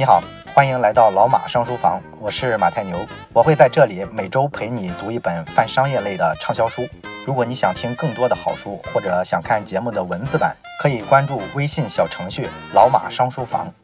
你好，欢迎来到老马商书房，我是马太牛，我会在这里每周陪你读一本泛商业类的畅销书。如果你想听更多的好书，或者想看节目的文字版，可以关注微信小程序“老马商书房”。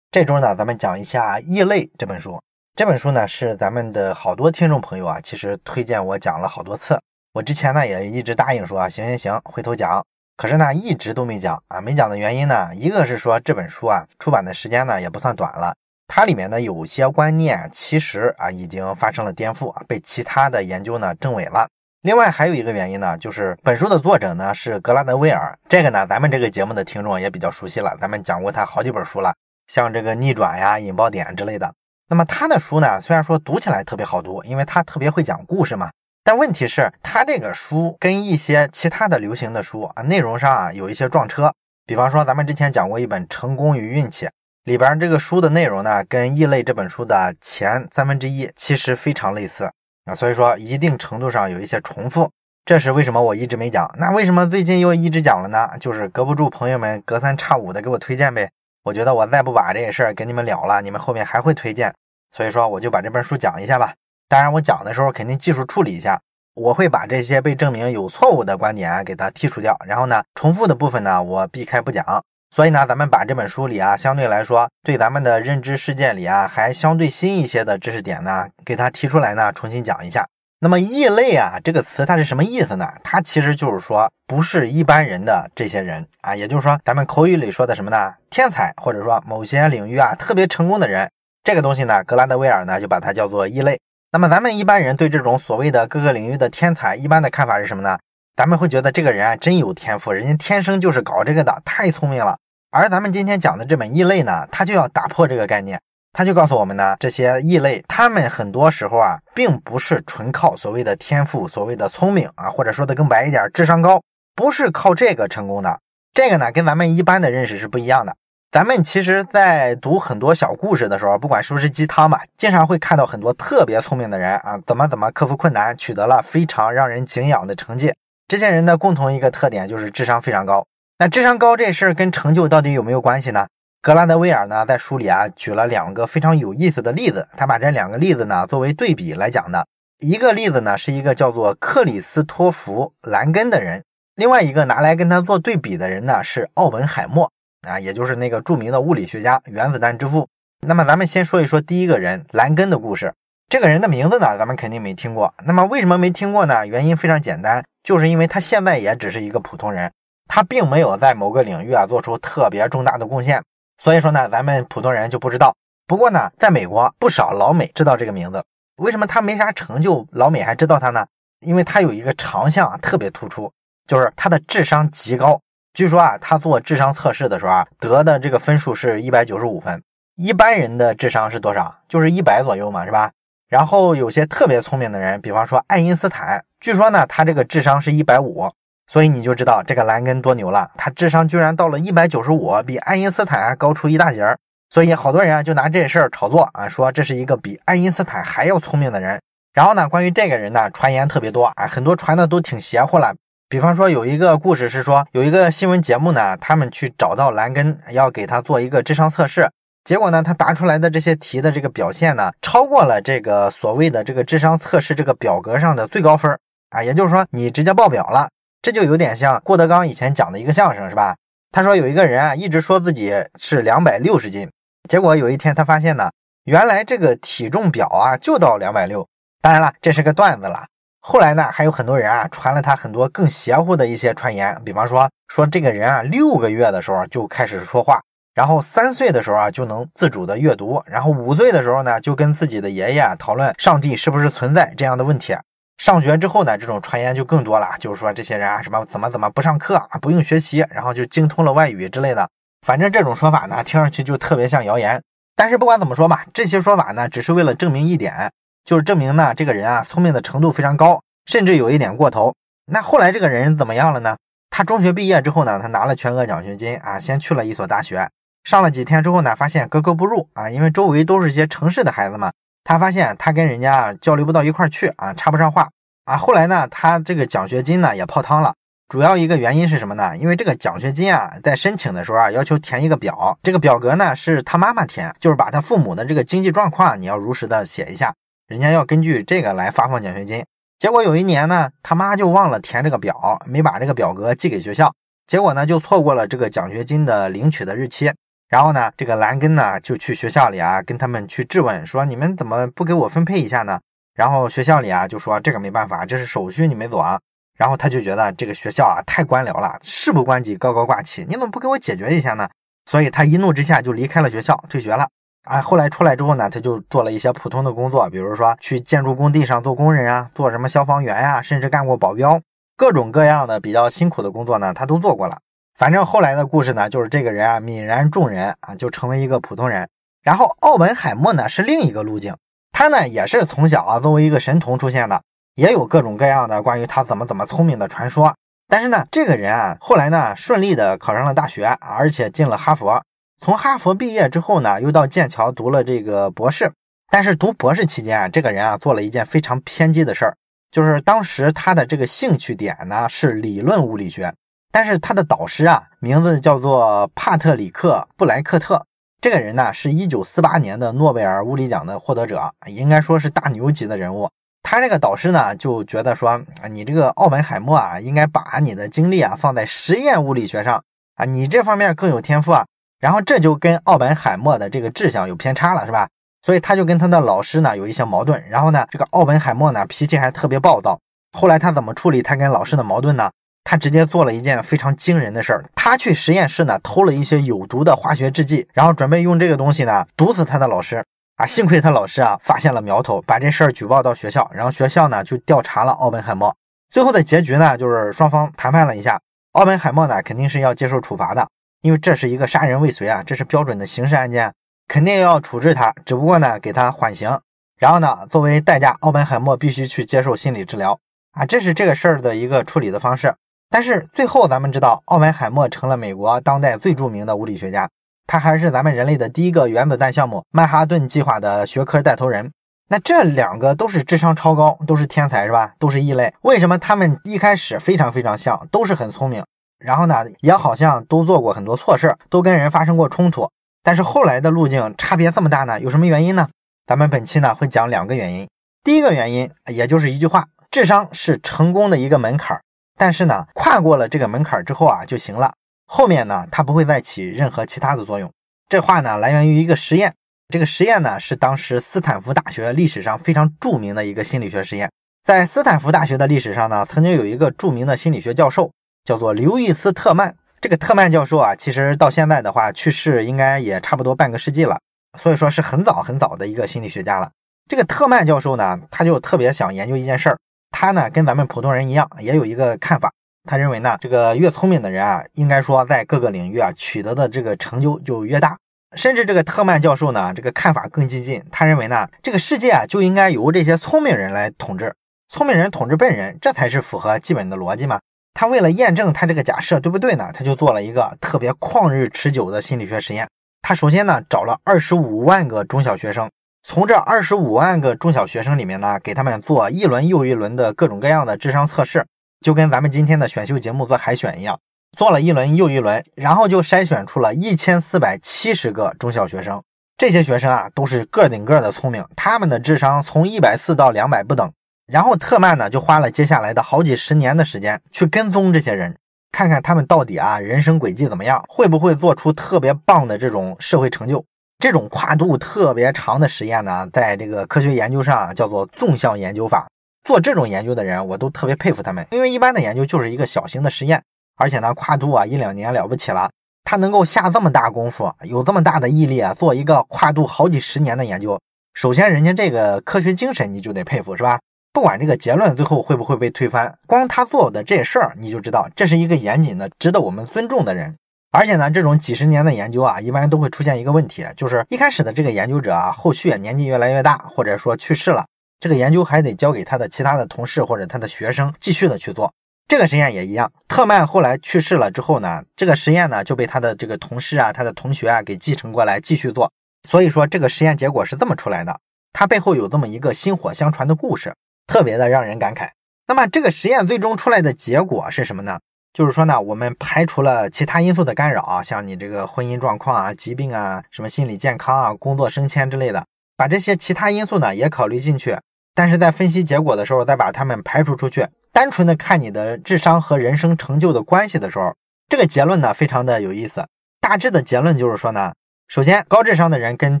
这周呢，咱们讲一下《异类》这本书。这本书呢，是咱们的好多听众朋友啊，其实推荐我讲了好多次。我之前呢，也一直答应说啊，行行行，回头讲。可是呢，一直都没讲啊。没讲的原因呢，一个是说这本书啊，出版的时间呢也不算短了，它里面呢有些观念其实啊已经发生了颠覆啊，被其他的研究呢证伪了。另外还有一个原因呢，就是本书的作者呢是格拉德威尔，这个呢咱们这个节目的听众也比较熟悉了，咱们讲过他好几本书了，像这个逆转呀、引爆点之类的。那么他的书呢，虽然说读起来特别好读，因为他特别会讲故事嘛。但问题是，他这个书跟一些其他的流行的书啊，内容上啊有一些撞车。比方说，咱们之前讲过一本《成功与运气》，里边这个书的内容呢，跟《异类》这本书的前三分之一其实非常类似啊，所以说一定程度上有一些重复。这是为什么我一直没讲？那为什么最近又一直讲了呢？就是隔不住朋友们隔三差五的给我推荐呗。我觉得我再不把这个事儿给你们聊了，你们后面还会推荐，所以说我就把这本书讲一下吧。当然，我讲的时候肯定技术处理一下，我会把这些被证明有错误的观点给它剔除掉，然后呢，重复的部分呢，我避开不讲。所以呢，咱们把这本书里啊，相对来说对咱们的认知世界里啊，还相对新一些的知识点呢，给它提出来呢，重新讲一下。那么“异类”啊这个词它是什么意思呢？它其实就是说不是一般人的这些人啊，也就是说咱们口语里说的什么呢？天才或者说某些领域啊特别成功的人，这个东西呢，格兰德威尔呢就把它叫做异类。那么咱们一般人对这种所谓的各个领域的天才，一般的看法是什么呢？咱们会觉得这个人啊真有天赋，人家天生就是搞这个的，太聪明了。而咱们今天讲的这本异类呢，它就要打破这个概念，它就告诉我们呢，这些异类他们很多时候啊，并不是纯靠所谓的天赋、所谓的聪明啊，或者说的更白一点，智商高，不是靠这个成功的。这个呢，跟咱们一般的认识是不一样的。咱们其实，在读很多小故事的时候，不管是不是鸡汤吧，经常会看到很多特别聪明的人啊，怎么怎么克服困难，取得了非常让人敬仰的成绩。这些人的共同一个特点就是智商非常高。那智商高这事儿跟成就到底有没有关系呢？格拉德威尔呢，在书里啊举了两个非常有意思的例子，他把这两个例子呢作为对比来讲的。一个例子呢是一个叫做克里斯托弗·兰根的人，另外一个拿来跟他做对比的人呢是奥本海默。啊，也就是那个著名的物理学家，原子弹之父。那么咱们先说一说第一个人兰根的故事。这个人的名字呢，咱们肯定没听过。那么为什么没听过呢？原因非常简单，就是因为他现在也只是一个普通人，他并没有在某个领域啊做出特别重大的贡献。所以说呢，咱们普通人就不知道。不过呢，在美国不少老美知道这个名字。为什么他没啥成就，老美还知道他呢？因为他有一个长项啊特别突出，就是他的智商极高。据说啊，他做智商测试的时候啊，得的这个分数是一百九十五分。一般人的智商是多少？就是一百左右嘛，是吧？然后有些特别聪明的人，比方说爱因斯坦，据说呢，他这个智商是一百五。所以你就知道这个兰根多牛了，他智商居然到了一百九十五，比爱因斯坦还高出一大截儿。所以好多人啊，就拿这事儿炒作啊，说这是一个比爱因斯坦还要聪明的人。然后呢，关于这个人呢，传言特别多啊，很多传的都挺邪乎了。比方说，有一个故事是说，有一个新闻节目呢，他们去找到兰根，要给他做一个智商测试。结果呢，他答出来的这些题的这个表现呢，超过了这个所谓的这个智商测试这个表格上的最高分啊，也就是说，你直接爆表了。这就有点像郭德纲以前讲的一个相声，是吧？他说有一个人啊，一直说自己是两百六十斤，结果有一天他发现呢，原来这个体重表啊就到两百六。当然了，这是个段子了。后来呢，还有很多人啊传了他很多更邪乎的一些传言，比方说说这个人啊六个月的时候就开始说话，然后三岁的时候啊就能自主的阅读，然后五岁的时候呢就跟自己的爷爷讨论上帝是不是存在这样的问题。上学之后呢，这种传言就更多了，就是说这些人啊什么怎么怎么不上课啊不用学习，然后就精通了外语之类的。反正这种说法呢听上去就特别像谣言。但是不管怎么说吧，这些说法呢只是为了证明一点。就是证明呢，这个人啊，聪明的程度非常高，甚至有一点过头。那后来这个人怎么样了呢？他中学毕业之后呢，他拿了全额奖学金啊，先去了一所大学，上了几天之后呢，发现格格不入啊，因为周围都是些城市的孩子嘛，他发现他跟人家交流不到一块去啊，插不上话啊。后来呢，他这个奖学金呢也泡汤了，主要一个原因是什么呢？因为这个奖学金啊，在申请的时候啊，要求填一个表，这个表格呢是他妈妈填，就是把他父母的这个经济状况你要如实的写一下，人家要根据这个来发放奖学金。结果有一年呢，他妈就忘了填这个表，没把这个表格寄给学校，结果呢就错过了这个奖学金的领取的日期。然后呢，这个兰根呢就去学校里啊，跟他们去质问说：“你们怎么不给我分配一下呢？”然后学校里啊就说：“这个没办法，这是手续，你没走啊。”然后他就觉得这个学校啊太官僚了，事不关己高高挂起，你怎么不给我解决一下呢？所以他一怒之下就离开了学校，退学了。啊，后来出来之后呢，他就做了一些普通的工作，比如说去建筑工地上做工人啊，做什么消防员呀，甚至干过保镖，各种各样的比较辛苦的工作呢，他都做过了。反正后来的故事呢，就是这个人啊泯然众人啊，就成为一个普通人。然后奥本海默呢是另一个路径，他呢也是从小啊作为一个神童出现的，也有各种各样的关于他怎么怎么聪明的传说。但是呢，这个人啊后来呢顺利的考上了大学，而且进了哈佛。从哈佛毕业之后呢，又到剑桥读了这个博士。但是读博士期间啊，这个人啊做了一件非常偏激的事儿，就是当时他的这个兴趣点呢是理论物理学。但是他的导师啊，名字叫做帕特里克布莱克特。这个人呢，是一九四八年的诺贝尔物理奖的获得者，应该说是大牛级的人物。他这个导师呢，就觉得说，啊你这个奥本海默啊，应该把你的精力啊放在实验物理学上啊，你这方面更有天赋啊。然后这就跟奥本海默的这个志向有偏差了，是吧？所以他就跟他的老师呢有一些矛盾。然后呢，这个奥本海默呢脾气还特别暴躁。后来他怎么处理他跟老师的矛盾呢？他直接做了一件非常惊人的事儿，他去实验室呢偷了一些有毒的化学制剂，然后准备用这个东西呢毒死他的老师啊！幸亏他老师啊发现了苗头，把这事儿举报到学校，然后学校呢就调查了奥本海默。最后的结局呢就是双方谈判了一下，奥本海默呢肯定是要接受处罚的，因为这是一个杀人未遂啊，这是标准的刑事案件，肯定要处置他。只不过呢给他缓刑，然后呢作为代价，奥本海默必须去接受心理治疗啊，这是这个事儿的一个处理的方式。但是最后，咱们知道，奥本海默成了美国当代最著名的物理学家，他还是咱们人类的第一个原子弹项目曼哈顿计划的学科带头人。那这两个都是智商超高，都是天才，是吧？都是异类。为什么他们一开始非常非常像，都是很聪明，然后呢，也好像都做过很多错事，都跟人发生过冲突，但是后来的路径差别这么大呢？有什么原因呢？咱们本期呢会讲两个原因。第一个原因，也就是一句话：智商是成功的一个门槛。但是呢，跨过了这个门槛之后啊，就行了。后面呢，它不会再起任何其他的作用。这话呢，来源于一个实验。这个实验呢，是当时斯坦福大学历史上非常著名的一个心理学实验。在斯坦福大学的历史上呢，曾经有一个著名的心理学教授，叫做刘易斯特曼。这个特曼教授啊，其实到现在的话，去世应该也差不多半个世纪了，所以说是很早很早的一个心理学家了。这个特曼教授呢，他就特别想研究一件事儿。他呢，跟咱们普通人一样，也有一个看法。他认为呢，这个越聪明的人啊，应该说在各个领域啊取得的这个成就就越大。甚至这个特曼教授呢，这个看法更激进。他认为呢，这个世界啊就应该由这些聪明人来统治，聪明人统治笨人，这才是符合基本的逻辑嘛。他为了验证他这个假设对不对呢，他就做了一个特别旷日持久的心理学实验。他首先呢，找了二十五万个中小学生。从这二十五万个中小学生里面呢，给他们做一轮又一轮的各种各样的智商测试，就跟咱们今天的选秀节目做海选一样，做了一轮又一轮，然后就筛选出了一千四百七十个中小学生。这些学生啊，都是个顶个的聪明，他们的智商从一百四到两百不等。然后特曼呢，就花了接下来的好几十年的时间去跟踪这些人，看看他们到底啊人生轨迹怎么样，会不会做出特别棒的这种社会成就。这种跨度特别长的实验呢，在这个科学研究上叫做纵向研究法。做这种研究的人，我都特别佩服他们，因为一般的研究就是一个小型的实验，而且呢，跨度啊一两年了不起了。他能够下这么大功夫，有这么大的毅力啊，做一个跨度好几十年的研究。首先，人家这个科学精神你就得佩服，是吧？不管这个结论最后会不会被推翻，光他做的这事儿，你就知道这是一个严谨的、值得我们尊重的人。而且呢，这种几十年的研究啊，一般都会出现一个问题，就是一开始的这个研究者啊，后续年纪越来越大，或者说去世了，这个研究还得交给他的其他的同事或者他的学生继续的去做。这个实验也一样，特曼后来去世了之后呢，这个实验呢就被他的这个同事啊、他的同学啊给继承过来继续做。所以说这个实验结果是这么出来的，它背后有这么一个薪火相传的故事，特别的让人感慨。那么这个实验最终出来的结果是什么呢？就是说呢，我们排除了其他因素的干扰啊，像你这个婚姻状况啊、疾病啊、什么心理健康啊、工作升迁之类的，把这些其他因素呢也考虑进去。但是在分析结果的时候，再把它们排除出去，单纯的看你的智商和人生成就的关系的时候，这个结论呢非常的有意思。大致的结论就是说呢，首先高智商的人跟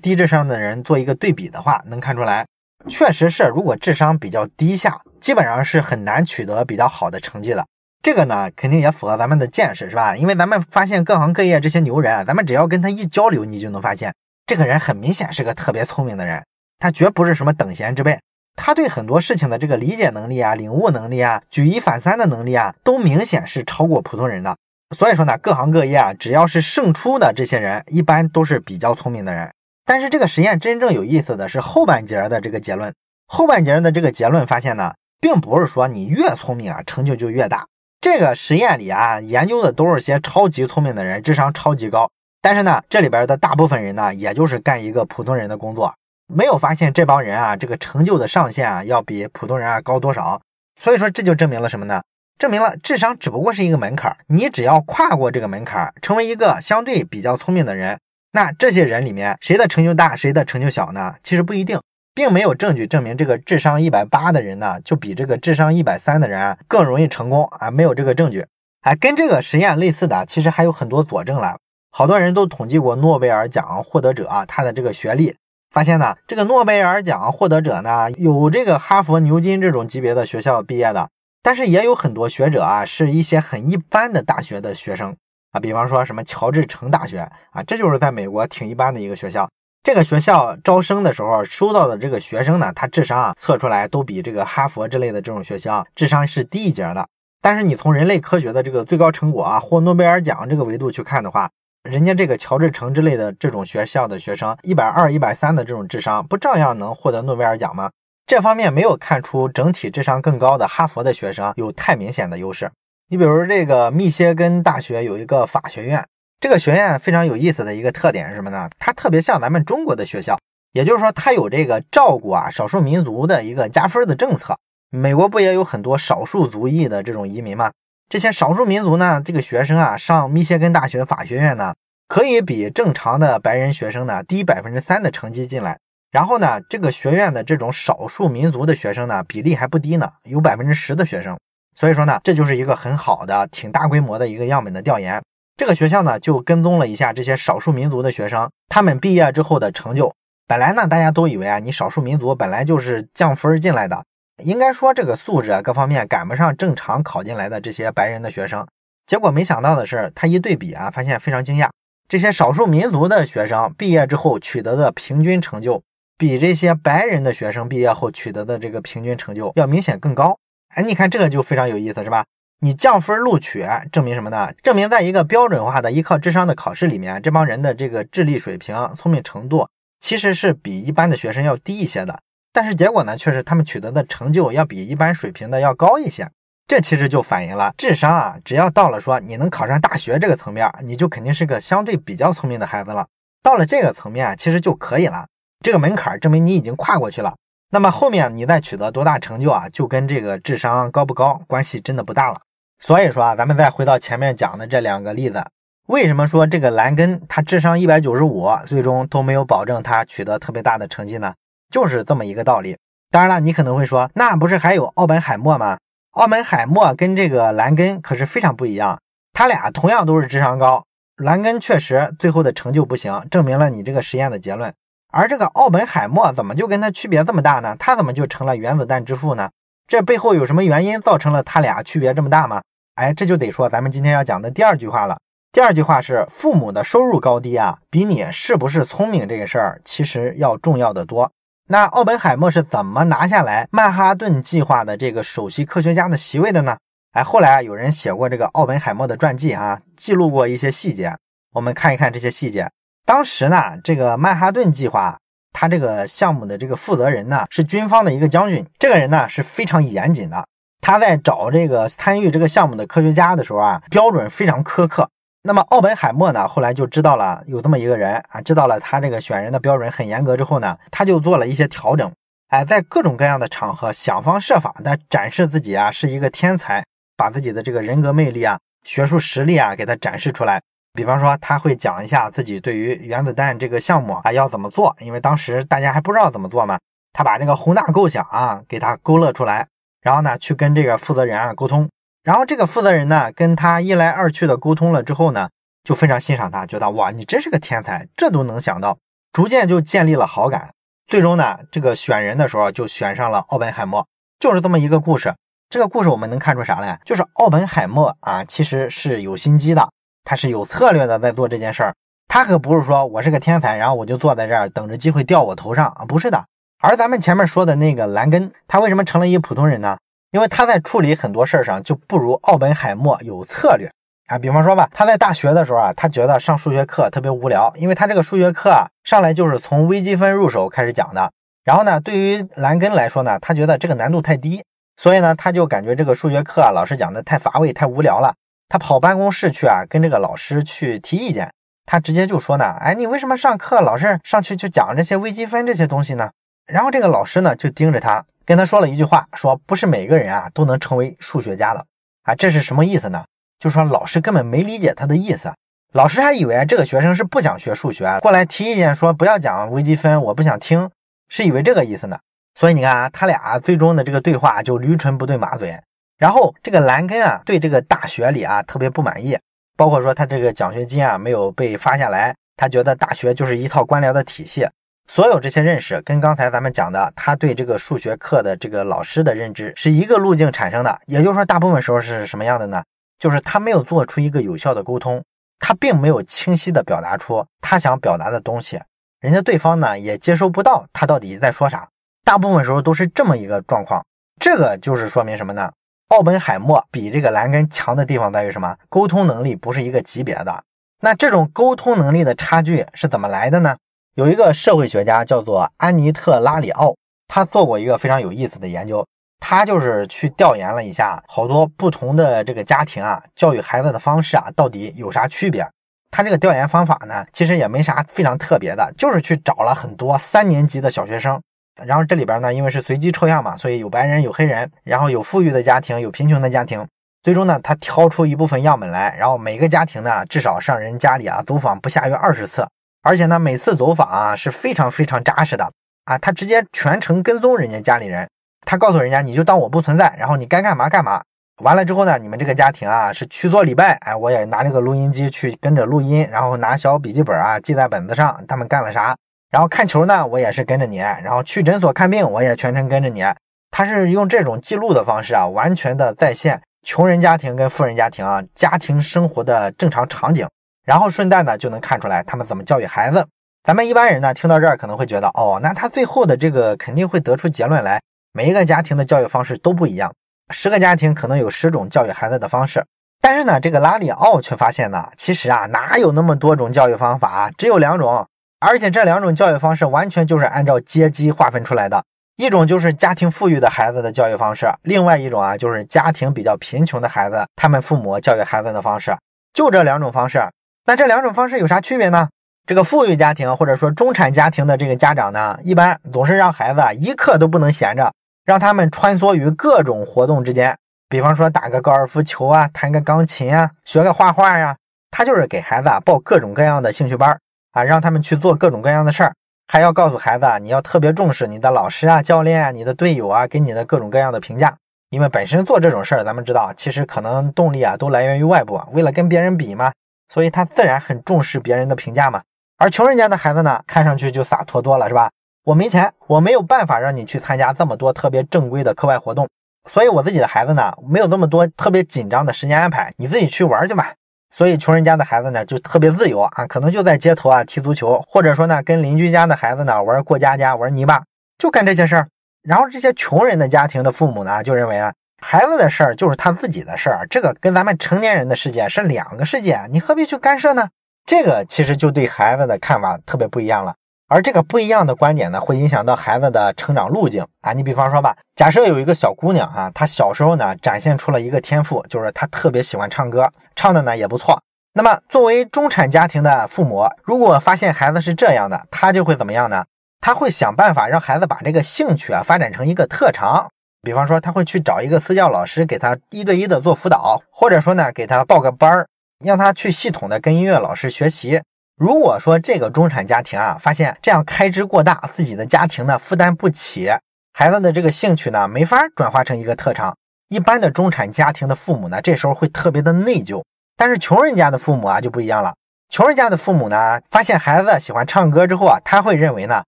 低智商的人做一个对比的话，能看出来，确实是如果智商比较低下，基本上是很难取得比较好的成绩的。这个呢，肯定也符合咱们的见识，是吧？因为咱们发现各行各业这些牛人啊，咱们只要跟他一交流，你就能发现，这个人很明显是个特别聪明的人，他绝不是什么等闲之辈，他对很多事情的这个理解能力啊、领悟能力啊、举一反三的能力啊，都明显是超过普通人的。所以说呢，各行各业啊，只要是胜出的这些人，一般都是比较聪明的人。但是这个实验真正有意思的是后半截的这个结论，后半截的这个结论发现呢，并不是说你越聪明啊，成就就越大。这个实验里啊，研究的都是些超级聪明的人，智商超级高。但是呢，这里边的大部分人呢，也就是干一个普通人的工作，没有发现这帮人啊，这个成就的上限啊，要比普通人啊高多少。所以说，这就证明了什么呢？证明了智商只不过是一个门槛，你只要跨过这个门槛，成为一个相对比较聪明的人，那这些人里面谁的成就大，谁的成就小呢？其实不一定。并没有证据证明这个智商一百八的人呢，就比这个智商一百三的人更容易成功啊！没有这个证据。哎，跟这个实验类似的，其实还有很多佐证了。好多人都统计过诺贝尔奖获得者啊，他的这个学历，发现呢，这个诺贝尔奖获得者呢，有这个哈佛、牛津这种级别的学校毕业的，但是也有很多学者啊，是一些很一般的大学的学生啊，比方说什么乔治城大学啊，这就是在美国挺一般的一个学校。这个学校招生的时候收到的这个学生呢，他智商啊测出来都比这个哈佛之类的这种学校智商是低一截的。但是你从人类科学的这个最高成果啊，获诺贝尔奖这个维度去看的话，人家这个乔治城之类的这种学校的学生一百二、一百三的这种智商，不照样能获得诺贝尔奖吗？这方面没有看出整体智商更高的哈佛的学生有太明显的优势。你比如这个密歇根大学有一个法学院。这个学院非常有意思的一个特点是什么呢？它特别像咱们中国的学校，也就是说，它有这个照顾啊少数民族的一个加分的政策。美国不也有很多少数族裔的这种移民吗？这些少数民族呢，这个学生啊上密歇根大学法学院呢，可以比正常的白人学生呢低百分之三的成绩进来。然后呢，这个学院的这种少数民族的学生呢，比例还不低呢，有百分之十的学生。所以说呢，这就是一个很好的、挺大规模的一个样本的调研。这个学校呢，就跟踪了一下这些少数民族的学生，他们毕业之后的成就。本来呢，大家都以为啊，你少数民族本来就是降分进来的，应该说这个素质啊各方面赶不上正常考进来的这些白人的学生。结果没想到的是，他一对比啊，发现非常惊讶，这些少数民族的学生毕业之后取得的平均成就，比这些白人的学生毕业后取得的这个平均成就要明显更高。哎，你看这个就非常有意思，是吧？你降分录取，证明什么呢？证明在一个标准化的依靠智商的考试里面，这帮人的这个智力水平、聪明程度其实是比一般的学生要低一些的。但是结果呢，却是他们取得的成就要比一般水平的要高一些。这其实就反映了智商啊，只要到了说你能考上大学这个层面，你就肯定是个相对比较聪明的孩子了。到了这个层面，其实就可以了。这个门槛证明你已经跨过去了。那么后面你再取得多大成就啊，就跟这个智商高不高关系真的不大了。所以说啊，咱们再回到前面讲的这两个例子，为什么说这个兰根他智商一百九十五，最终都没有保证他取得特别大的成绩呢？就是这么一个道理。当然了，你可能会说，那不是还有奥本海默吗？奥本海默跟这个兰根可是非常不一样，他俩同样都是智商高，兰根确实最后的成就不行，证明了你这个实验的结论。而这个奥本海默怎么就跟他区别这么大呢？他怎么就成了原子弹之父呢？这背后有什么原因造成了他俩区别这么大吗？哎，这就得说咱们今天要讲的第二句话了。第二句话是父母的收入高低啊，比你是不是聪明这个事儿其实要重要的多。那奥本海默是怎么拿下来曼哈顿计划的这个首席科学家的席位的呢？哎，后来啊，有人写过这个奥本海默的传记啊，记录过一些细节。我们看一看这些细节。当时呢，这个曼哈顿计划。他这个项目的这个负责人呢，是军方的一个将军。这个人呢是非常严谨的。他在找这个参与这个项目的科学家的时候啊，标准非常苛刻。那么奥本海默呢，后来就知道了有这么一个人啊，知道了他这个选人的标准很严格之后呢，他就做了一些调整。哎，在各种各样的场合想方设法的展示自己啊是一个天才，把自己的这个人格魅力啊学术实力啊给他展示出来。比方说，他会讲一下自己对于原子弹这个项目啊要怎么做，因为当时大家还不知道怎么做嘛。他把这个宏大构想啊给他勾勒出来，然后呢去跟这个负责人啊沟通。然后这个负责人呢跟他一来二去的沟通了之后呢，就非常欣赏他，觉得哇你真是个天才，这都能想到，逐渐就建立了好感。最终呢，这个选人的时候就选上了奥本海默，就是这么一个故事。这个故事我们能看出啥来？就是奥本海默啊，其实是有心机的，他是有策略的在做这件事儿。他可不是说我是个天才，然后我就坐在这儿等着机会掉我头上啊，不是的。而咱们前面说的那个兰根，他为什么成了一普通人呢？因为他在处理很多事儿上就不如奥本海默有策略。啊，比方说吧，他在大学的时候啊，他觉得上数学课特别无聊，因为他这个数学课啊，上来就是从微积分入手开始讲的。然后呢，对于兰根来说呢，他觉得这个难度太低，所以呢，他就感觉这个数学课啊，老师讲的太乏味、太无聊了。他跑办公室去啊，跟这个老师去提意见。他直接就说呢，哎，你为什么上课老是上去就讲这些微积分这些东西呢？然后这个老师呢，就盯着他，跟他说了一句话，说不是每个人啊都能成为数学家的啊，这是什么意思呢？就说老师根本没理解他的意思，老师还以为这个学生是不想学数学，过来提意见说不要讲微积分，我不想听，是以为这个意思呢。所以你看啊，他俩最终的这个对话就驴唇不对马嘴。然后这个兰根啊，对这个大学里啊特别不满意，包括说他这个奖学金啊没有被发下来，他觉得大学就是一套官僚的体系。所有这些认识跟刚才咱们讲的他对这个数学课的这个老师的认知是一个路径产生的。也就是说，大部分时候是什么样的呢？就是他没有做出一个有效的沟通，他并没有清晰的表达出他想表达的东西，人家对方呢也接收不到他到底在说啥，大部分时候都是这么一个状况。这个就是说明什么呢？奥本海默比这个兰根强的地方在于什么？沟通能力不是一个级别的。那这种沟通能力的差距是怎么来的呢？有一个社会学家叫做安妮特拉里奥，他做过一个非常有意思的研究。他就是去调研了一下，好多不同的这个家庭啊，教育孩子的方式啊，到底有啥区别？他这个调研方法呢，其实也没啥非常特别的，就是去找了很多三年级的小学生，然后这里边呢，因为是随机抽样嘛，所以有白人有黑人，然后有富裕的家庭有贫穷的家庭，最终呢，他挑出一部分样本来，然后每个家庭呢，至少上人家里啊走访不下于二十次，而且呢，每次走访啊是非常非常扎实的啊，他直接全程跟踪人家家里人。他告诉人家，你就当我不存在，然后你该干嘛干嘛。完了之后呢，你们这个家庭啊是去做礼拜，哎，我也拿这个录音机去跟着录音，然后拿小笔记本啊记在本子上，他们干了啥。然后看球呢，我也是跟着你，然后去诊所看病，我也全程跟着你。他是用这种记录的方式啊，完全的再现穷人家庭跟富人家庭啊家庭生活的正常场景，然后顺带呢就能看出来他们怎么教育孩子。咱们一般人呢听到这儿可能会觉得，哦，那他最后的这个肯定会得出结论来。每一个家庭的教育方式都不一样，十个家庭可能有十种教育孩子的方式。但是呢，这个拉里奥却发现呢，其实啊，哪有那么多种教育方法？只有两种，而且这两种教育方式完全就是按照阶级划分出来的。一种就是家庭富裕的孩子的教育方式，另外一种啊，就是家庭比较贫穷的孩子，他们父母教育孩子的方式，就这两种方式。那这两种方式有啥区别呢？这个富裕家庭或者说中产家庭的这个家长呢，一般总是让孩子啊一刻都不能闲着。让他们穿梭于各种活动之间，比方说打个高尔夫球啊，弹个钢琴啊，学个画画呀。他就是给孩子啊报各种各样的兴趣班啊，让他们去做各种各样的事儿，还要告诉孩子啊，你要特别重视你的老师啊、教练啊、你的队友啊给你的各种各样的评价。因为本身做这种事儿，咱们知道，其实可能动力啊都来源于外部，为了跟别人比嘛，所以他自然很重视别人的评价嘛。而穷人家的孩子呢，看上去就洒脱多了，是吧？我没钱，我没有办法让你去参加这么多特别正规的课外活动，所以我自己的孩子呢，没有这么多特别紧张的时间安排，你自己去玩去吧。所以穷人家的孩子呢，就特别自由啊，可能就在街头啊踢足球，或者说呢，跟邻居家的孩子呢玩过家家、玩泥巴，就干这些事儿。然后这些穷人的家庭的父母呢，就认为啊，孩子的事儿就是他自己的事儿，这个跟咱们成年人的世界是两个世界，你何必去干涉呢？这个其实就对孩子的看法特别不一样了。而这个不一样的观点呢，会影响到孩子的成长路径啊。你比方说吧，假设有一个小姑娘啊，她小时候呢展现出了一个天赋，就是她特别喜欢唱歌，唱的呢也不错。那么作为中产家庭的父母，如果发现孩子是这样的，他就会怎么样呢？他会想办法让孩子把这个兴趣啊发展成一个特长。比方说他会去找一个私教老师给他一对一的做辅导，或者说呢给他报个班儿，让他去系统的跟音乐老师学习。如果说这个中产家庭啊，发现这样开支过大，自己的家庭呢负担不起，孩子的这个兴趣呢没法转化成一个特长，一般的中产家庭的父母呢，这时候会特别的内疚。但是穷人家的父母啊就不一样了，穷人家的父母呢，发现孩子喜欢唱歌之后啊，他会认为呢，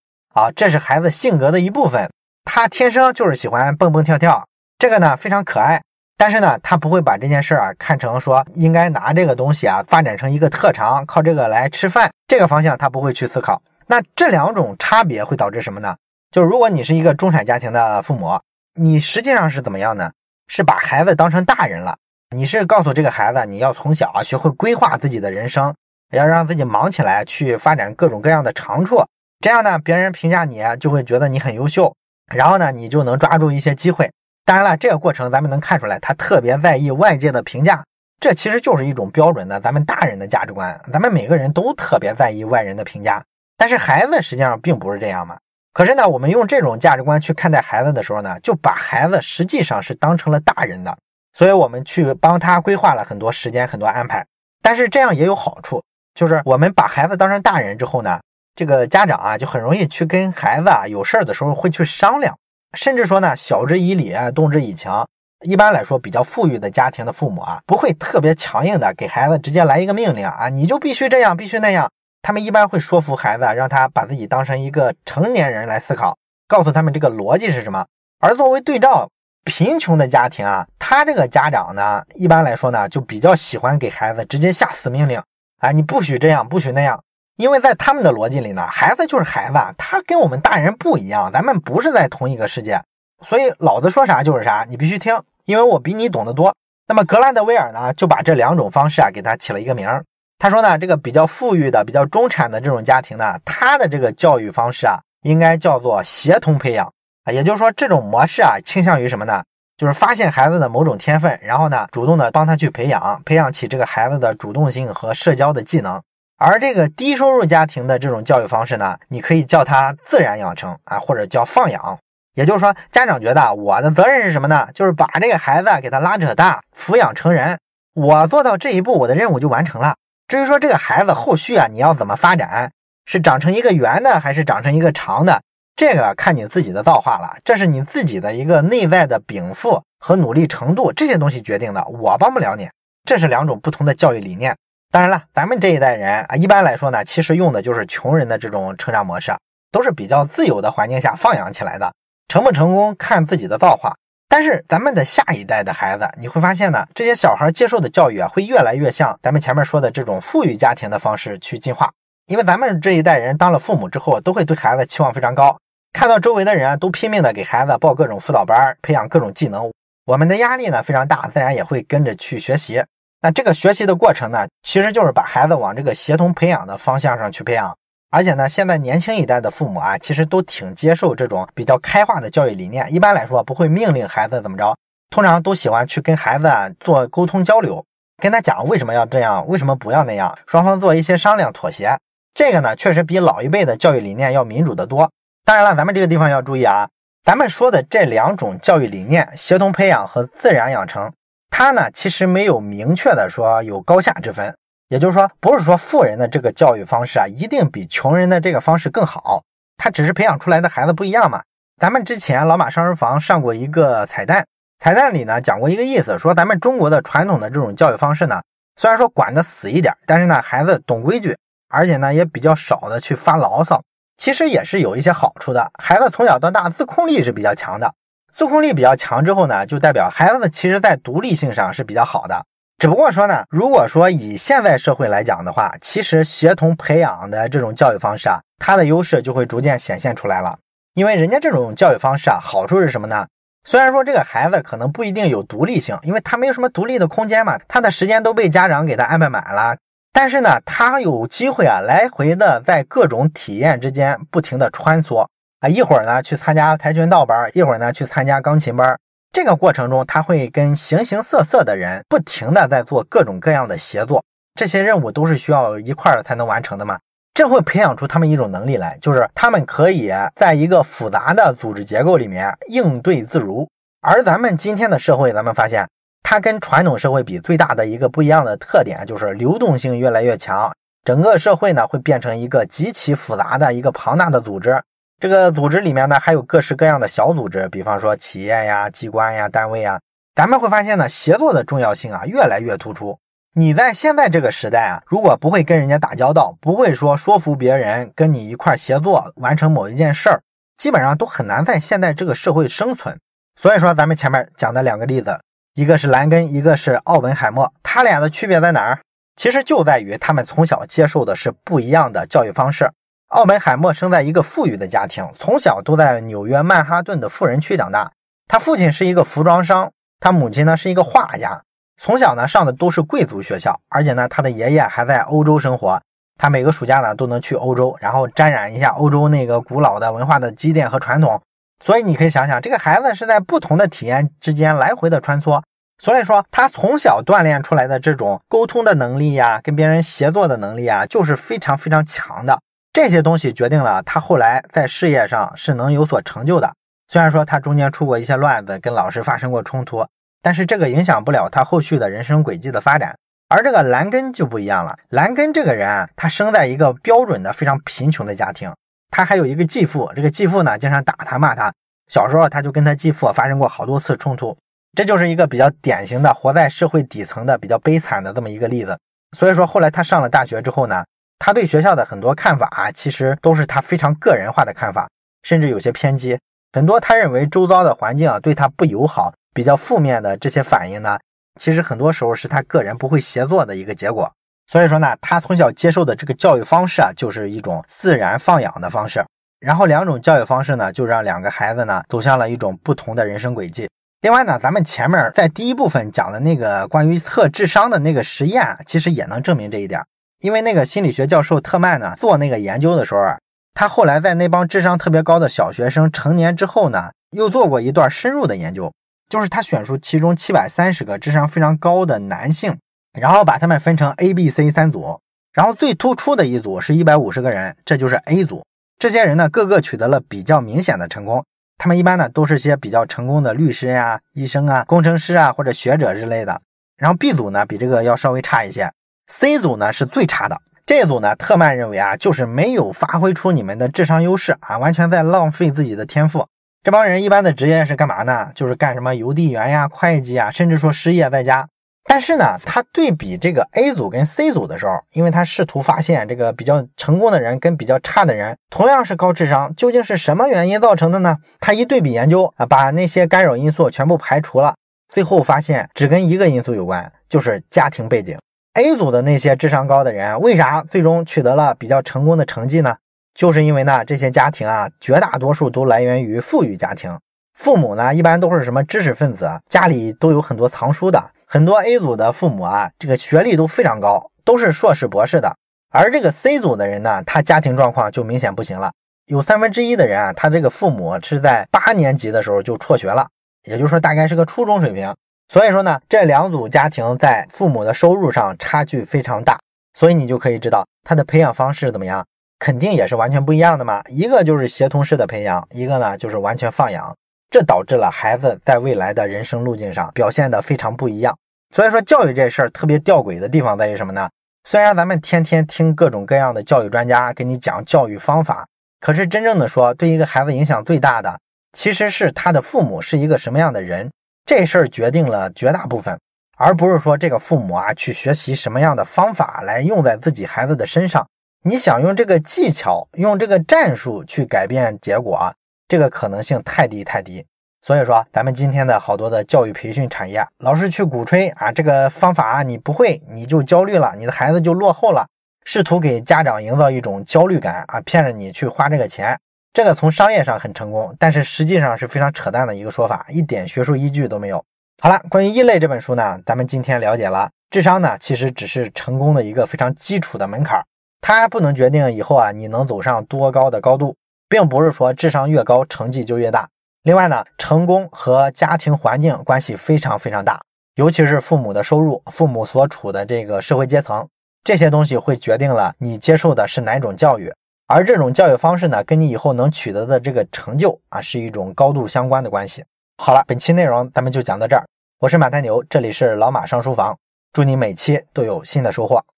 啊这是孩子性格的一部分。他天生就是喜欢蹦蹦跳跳，这个呢非常可爱，但是呢，他不会把这件事儿啊看成说应该拿这个东西啊发展成一个特长，靠这个来吃饭，这个方向他不会去思考。那这两种差别会导致什么呢？就是如果你是一个中产家庭的父母，你实际上是怎么样呢？是把孩子当成大人了，你是告诉这个孩子，你要从小啊学会规划自己的人生，要让自己忙起来去发展各种各样的长处，这样呢，别人评价你就会觉得你很优秀。然后呢，你就能抓住一些机会。当然了，这个过程咱们能看出来，他特别在意外界的评价。这其实就是一种标准的咱们大人的价值观。咱们每个人都特别在意外人的评价，但是孩子实际上并不是这样嘛。可是呢，我们用这种价值观去看待孩子的时候呢，就把孩子实际上是当成了大人的。所以我们去帮他规划了很多时间、很多安排。但是这样也有好处，就是我们把孩子当成大人之后呢。这个家长啊，就很容易去跟孩子啊有事儿的时候会去商量，甚至说呢，晓之以理，动之以情。一般来说，比较富裕的家庭的父母啊，不会特别强硬的给孩子直接来一个命令啊，你就必须这样，必须那样。他们一般会说服孩子，让他把自己当成一个成年人来思考，告诉他们这个逻辑是什么。而作为对照，贫穷的家庭啊，他这个家长呢，一般来说呢，就比较喜欢给孩子直接下死命令啊，你不许这样，不许那样。因为在他们的逻辑里呢，孩子就是孩子，他跟我们大人不一样，咱们不是在同一个世界，所以老子说啥就是啥，你必须听，因为我比你懂得多。那么格兰德威尔呢，就把这两种方式啊，给他起了一个名儿。他说呢，这个比较富裕的、比较中产的这种家庭呢，他的这个教育方式啊，应该叫做协同培养啊，也就是说，这种模式啊，倾向于什么呢？就是发现孩子的某种天分，然后呢，主动的帮他去培养，培养起这个孩子的主动性和社交的技能。而这个低收入家庭的这种教育方式呢，你可以叫它自然养成啊，或者叫放养。也就是说，家长觉得我的责任是什么呢？就是把这个孩子给他拉扯大，抚养成人。我做到这一步，我的任务就完成了。至于说这个孩子后续啊，你要怎么发展，是长成一个圆的，还是长成一个长的，这个看你自己的造化了。这是你自己的一个内在的禀赋和努力程度这些东西决定的，我帮不了你。这是两种不同的教育理念。当然了，咱们这一代人啊，一般来说呢，其实用的就是穷人的这种成长模式，都是比较自由的环境下放养起来的，成不成功看自己的造化。但是咱们的下一代的孩子，你会发现呢，这些小孩接受的教育啊，会越来越像咱们前面说的这种富裕家庭的方式去进化。因为咱们这一代人当了父母之后，都会对孩子期望非常高，看到周围的人，都拼命的给孩子报各种辅导班，培养各种技能，我们的压力呢非常大，自然也会跟着去学习。那这个学习的过程呢，其实就是把孩子往这个协同培养的方向上去培养。而且呢，现在年轻一代的父母啊，其实都挺接受这种比较开化的教育理念。一般来说，不会命令孩子怎么着，通常都喜欢去跟孩子啊做沟通交流，跟他讲为什么要这样，为什么不要那样，双方做一些商量妥协。这个呢，确实比老一辈的教育理念要民主得多。当然了，咱们这个地方要注意啊，咱们说的这两种教育理念——协同培养和自然养成。它呢，其实没有明确的说有高下之分，也就是说，不是说富人的这个教育方式啊，一定比穷人的这个方式更好。它只是培养出来的孩子不一样嘛。咱们之前老马上书房上过一个彩蛋，彩蛋里呢讲过一个意思，说咱们中国的传统的这种教育方式呢，虽然说管的死一点，但是呢，孩子懂规矩，而且呢也比较少的去发牢骚，其实也是有一些好处的。孩子从小到大自控力是比较强的。自控力比较强之后呢，就代表孩子其实在独立性上是比较好的。只不过说呢，如果说以现在社会来讲的话，其实协同培养的这种教育方式啊，它的优势就会逐渐显现出来了。因为人家这种教育方式啊，好处是什么呢？虽然说这个孩子可能不一定有独立性，因为他没有什么独立的空间嘛，他的时间都被家长给他安排满了。但是呢，他有机会啊，来回的在各种体验之间不停的穿梭。一会儿呢去参加跆拳道班，一会儿呢去参加钢琴班。这个过程中，他会跟形形色色的人不停的在做各种各样的协作，这些任务都是需要一块儿才能完成的嘛。这会培养出他们一种能力来，就是他们可以在一个复杂的组织结构里面应对自如，而咱们今天的社会，咱们发现它跟传统社会比，最大的一个不一样的特点就是流动性越来越强。整个社会呢会变成一个极其复杂的一个庞大的组织。这个组织里面呢还有各式各样的小组织，比方说企业呀、机关呀、单位呀。咱们会发现呢，协作的重要性啊越来越突出。你在现在这个时代啊，如果不会跟人家打交道，不会说说服别人跟你一块协作完成某一件事儿，基本上都很难在现在这个社会生存。所以说，咱们前面讲的两个例子，一个是兰根，一个是奥本海默，他俩的区别在哪儿？其实就在于他们从小接受的是不一样的教育方式。奥本海默生在一个富裕的家庭，从小都在纽约曼哈顿的富人区长大。他父亲是一个服装商，他母亲呢是一个画家。从小呢上的都是贵族学校，而且呢他的爷爷还在欧洲生活，他每个暑假呢都能去欧洲，然后沾染一下欧洲那个古老的文化的积淀和传统。所以你可以想想，这个孩子是在不同的体验之间来回的穿梭，所以说他从小锻炼出来的这种沟通的能力呀，跟别人协作的能力啊，就是非常非常强的。这些东西决定了他后来在事业上是能有所成就的。虽然说他中间出过一些乱子，跟老师发生过冲突。但是这个影响不了他后续的人生轨迹的发展，而这个兰根就不一样了。兰根这个人啊，他生在一个标准的非常贫穷的家庭，他还有一个继父，这个继父呢经常打他骂他。小时候他就跟他继父发生过好多次冲突，这就是一个比较典型的活在社会底层的比较悲惨的这么一个例子。所以说后来他上了大学之后呢，他对学校的很多看法啊其实都是他非常个人化的看法，甚至有些偏激。很多他认为周遭的环境啊对他不友好。比较负面的这些反应呢，其实很多时候是他个人不会协作的一个结果。所以说呢，他从小接受的这个教育方式啊，就是一种自然放养的方式。然后两种教育方式呢，就让两个孩子呢走向了一种不同的人生轨迹。另外呢，咱们前面在第一部分讲的那个关于测智商的那个实验啊，其实也能证明这一点。因为那个心理学教授特曼呢做那个研究的时候啊，他后来在那帮智商特别高的小学生成年之后呢，又做过一段深入的研究。就是他选出其中七百三十个智商非常高的男性，然后把他们分成 A、B、C 三组，然后最突出的一组是一百五十个人，这就是 A 组。这些人呢，个个取得了比较明显的成功，他们一般呢都是些比较成功的律师呀、医生啊、工程师啊或者学者之类的。然后 B 组呢比这个要稍微差一些，C 组呢是最差的。这组呢，特曼认为啊，就是没有发挥出你们的智商优势啊，完全在浪费自己的天赋。这帮人一般的职业是干嘛呢？就是干什么邮递员呀、会计啊，甚至说失业在家。但是呢，他对比这个 A 组跟 C 组的时候，因为他试图发现这个比较成功的人跟比较差的人同样是高智商，究竟是什么原因造成的呢？他一对比研究啊，把那些干扰因素全部排除了，最后发现只跟一个因素有关，就是家庭背景。A 组的那些智商高的人，为啥最终取得了比较成功的成绩呢？就是因为呢，这些家庭啊，绝大多数都来源于富裕家庭，父母呢一般都是什么知识分子，家里都有很多藏书的。很多 A 组的父母啊，这个学历都非常高，都是硕士博士的。而这个 C 组的人呢，他家庭状况就明显不行了，有三分之一的人啊，他这个父母是在八年级的时候就辍学了，也就是说大概是个初中水平。所以说呢，这两组家庭在父母的收入上差距非常大，所以你就可以知道他的培养方式怎么样。肯定也是完全不一样的嘛，一个就是协同式的培养，一个呢就是完全放养，这导致了孩子在未来的人生路径上表现的非常不一样。所以说教育这事儿特别吊诡的地方在于什么呢？虽然咱们天天听各种各样的教育专家给你讲教育方法，可是真正的说对一个孩子影响最大的，其实是他的父母是一个什么样的人，这事儿决定了绝大部分，而不是说这个父母啊去学习什么样的方法来用在自己孩子的身上。你想用这个技巧，用这个战术去改变结果，这个可能性太低太低。所以说，咱们今天的好多的教育培训产业，老是去鼓吹啊，这个方法你不会，你就焦虑了，你的孩子就落后了，试图给家长营造一种焦虑感啊，骗着你去花这个钱。这个从商业上很成功，但是实际上是非常扯淡的一个说法，一点学术依据都没有。好了，关于异类这本书呢，咱们今天了解了，智商呢其实只是成功的一个非常基础的门槛。它不能决定以后啊你能走上多高的高度，并不是说智商越高成绩就越大。另外呢，成功和家庭环境关系非常非常大，尤其是父母的收入、父母所处的这个社会阶层，这些东西会决定了你接受的是哪种教育，而这种教育方式呢，跟你以后能取得的这个成就啊是一种高度相关的关系。好了，本期内容咱们就讲到这儿。我是马太牛，这里是老马上书房，祝你每期都有新的收获。